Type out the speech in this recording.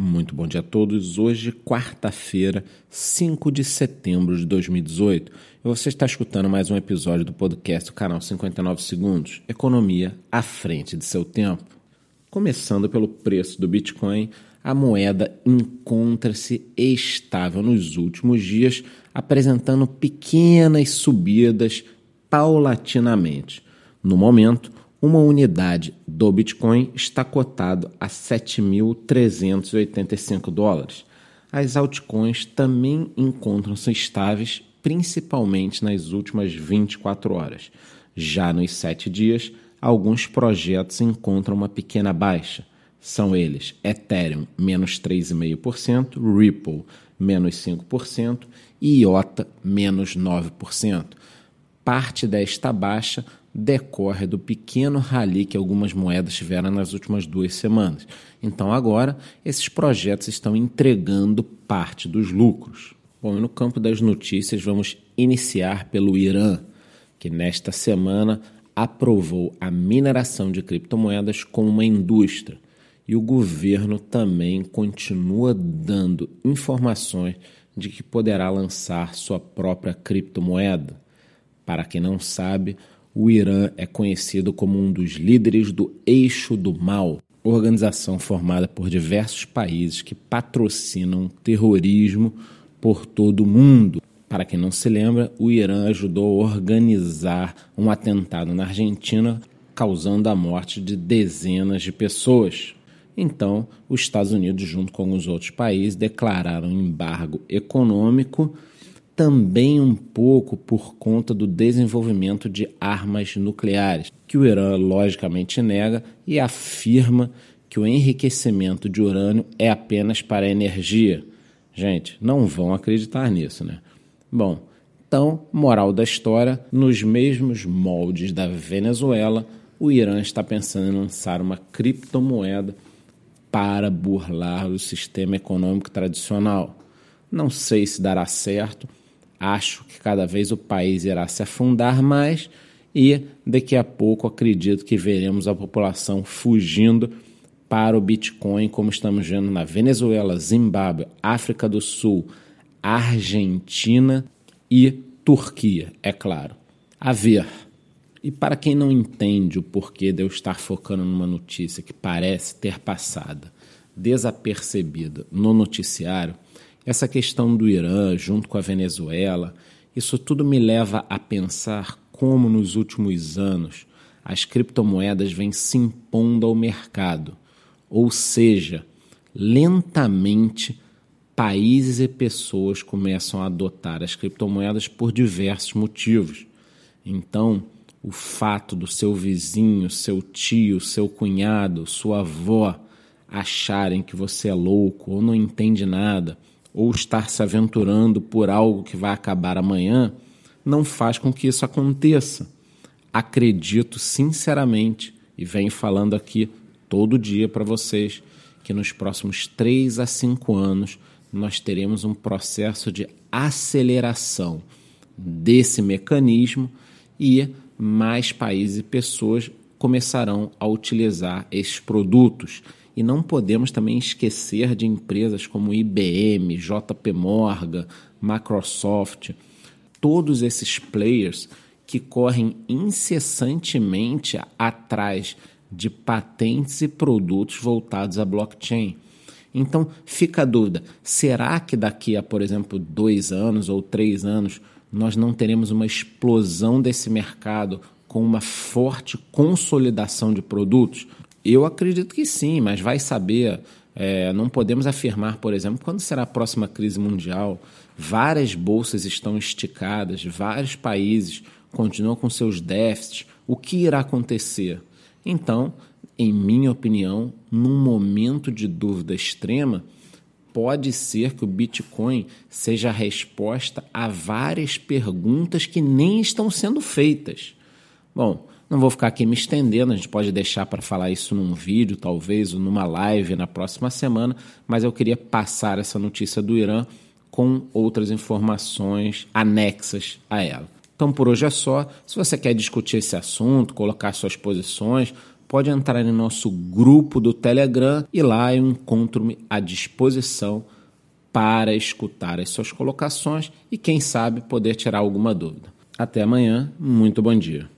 Muito bom dia a todos. Hoje, quarta-feira, 5 de setembro de 2018. E você está escutando mais um episódio do podcast do canal 59 Segundos Economia à frente de seu tempo. Começando pelo preço do Bitcoin, a moeda encontra-se estável nos últimos dias, apresentando pequenas subidas paulatinamente. No momento, uma unidade do Bitcoin está cotado a 7.385 dólares. As altcoins também encontram-se estáveis, principalmente nas últimas 24 horas. Já nos sete dias, alguns projetos encontram uma pequena baixa. São eles Ethereum, menos 3,5%, Ripple, menos 5% e IOTA, menos 9%. Parte desta baixa decorre do pequeno rally que algumas moedas tiveram nas últimas duas semanas. Então, agora, esses projetos estão entregando parte dos lucros. Bom, no campo das notícias, vamos iniciar pelo Irã, que nesta semana aprovou a mineração de criptomoedas como uma indústria. E o governo também continua dando informações de que poderá lançar sua própria criptomoeda. Para quem não sabe, o Irã é conhecido como um dos líderes do Eixo do Mal, organização formada por diversos países que patrocinam terrorismo por todo o mundo. Para quem não se lembra, o Irã ajudou a organizar um atentado na Argentina, causando a morte de dezenas de pessoas. Então, os Estados Unidos, junto com alguns outros países, declararam embargo econômico também um pouco por conta do desenvolvimento de armas nucleares, que o Irã logicamente nega e afirma que o enriquecimento de urânio é apenas para energia. Gente, não vão acreditar nisso, né? Bom, então, moral da história, nos mesmos moldes da Venezuela, o Irã está pensando em lançar uma criptomoeda para burlar o sistema econômico tradicional. Não sei se dará certo, Acho que cada vez o país irá se afundar mais e daqui a pouco acredito que veremos a população fugindo para o Bitcoin, como estamos vendo na Venezuela, Zimbábue, África do Sul, Argentina e Turquia, é claro. A ver. E para quem não entende o porquê de eu estar focando numa notícia que parece ter passado desapercebida no noticiário, essa questão do Irã, junto com a Venezuela, isso tudo me leva a pensar como nos últimos anos as criptomoedas vêm se impondo ao mercado. Ou seja, lentamente países e pessoas começam a adotar as criptomoedas por diversos motivos. Então, o fato do seu vizinho, seu tio, seu cunhado, sua avó acharem que você é louco ou não entende nada, ou estar se aventurando por algo que vai acabar amanhã, não faz com que isso aconteça. Acredito sinceramente, e venho falando aqui todo dia para vocês, que nos próximos 3 a 5 anos nós teremos um processo de aceleração desse mecanismo e mais países e pessoas começarão a utilizar esses produtos. E não podemos também esquecer de empresas como IBM, JP Morgan, Microsoft, todos esses players que correm incessantemente atrás de patentes e produtos voltados à blockchain. Então fica a dúvida: será que daqui a, por exemplo, dois anos ou três anos nós não teremos uma explosão desse mercado com uma forte consolidação de produtos? Eu acredito que sim, mas vai saber. É, não podemos afirmar, por exemplo, quando será a próxima crise mundial. Várias bolsas estão esticadas, vários países continuam com seus déficits. O que irá acontecer? Então, em minha opinião, num momento de dúvida extrema, pode ser que o Bitcoin seja a resposta a várias perguntas que nem estão sendo feitas. Bom, não vou ficar aqui me estendendo, a gente pode deixar para falar isso num vídeo, talvez, ou numa live na próxima semana, mas eu queria passar essa notícia do Irã com outras informações anexas a ela. Então por hoje é só. Se você quer discutir esse assunto, colocar suas posições, pode entrar em nosso grupo do Telegram e lá eu encontro-me à disposição para escutar as suas colocações e, quem sabe, poder tirar alguma dúvida. Até amanhã, muito bom dia.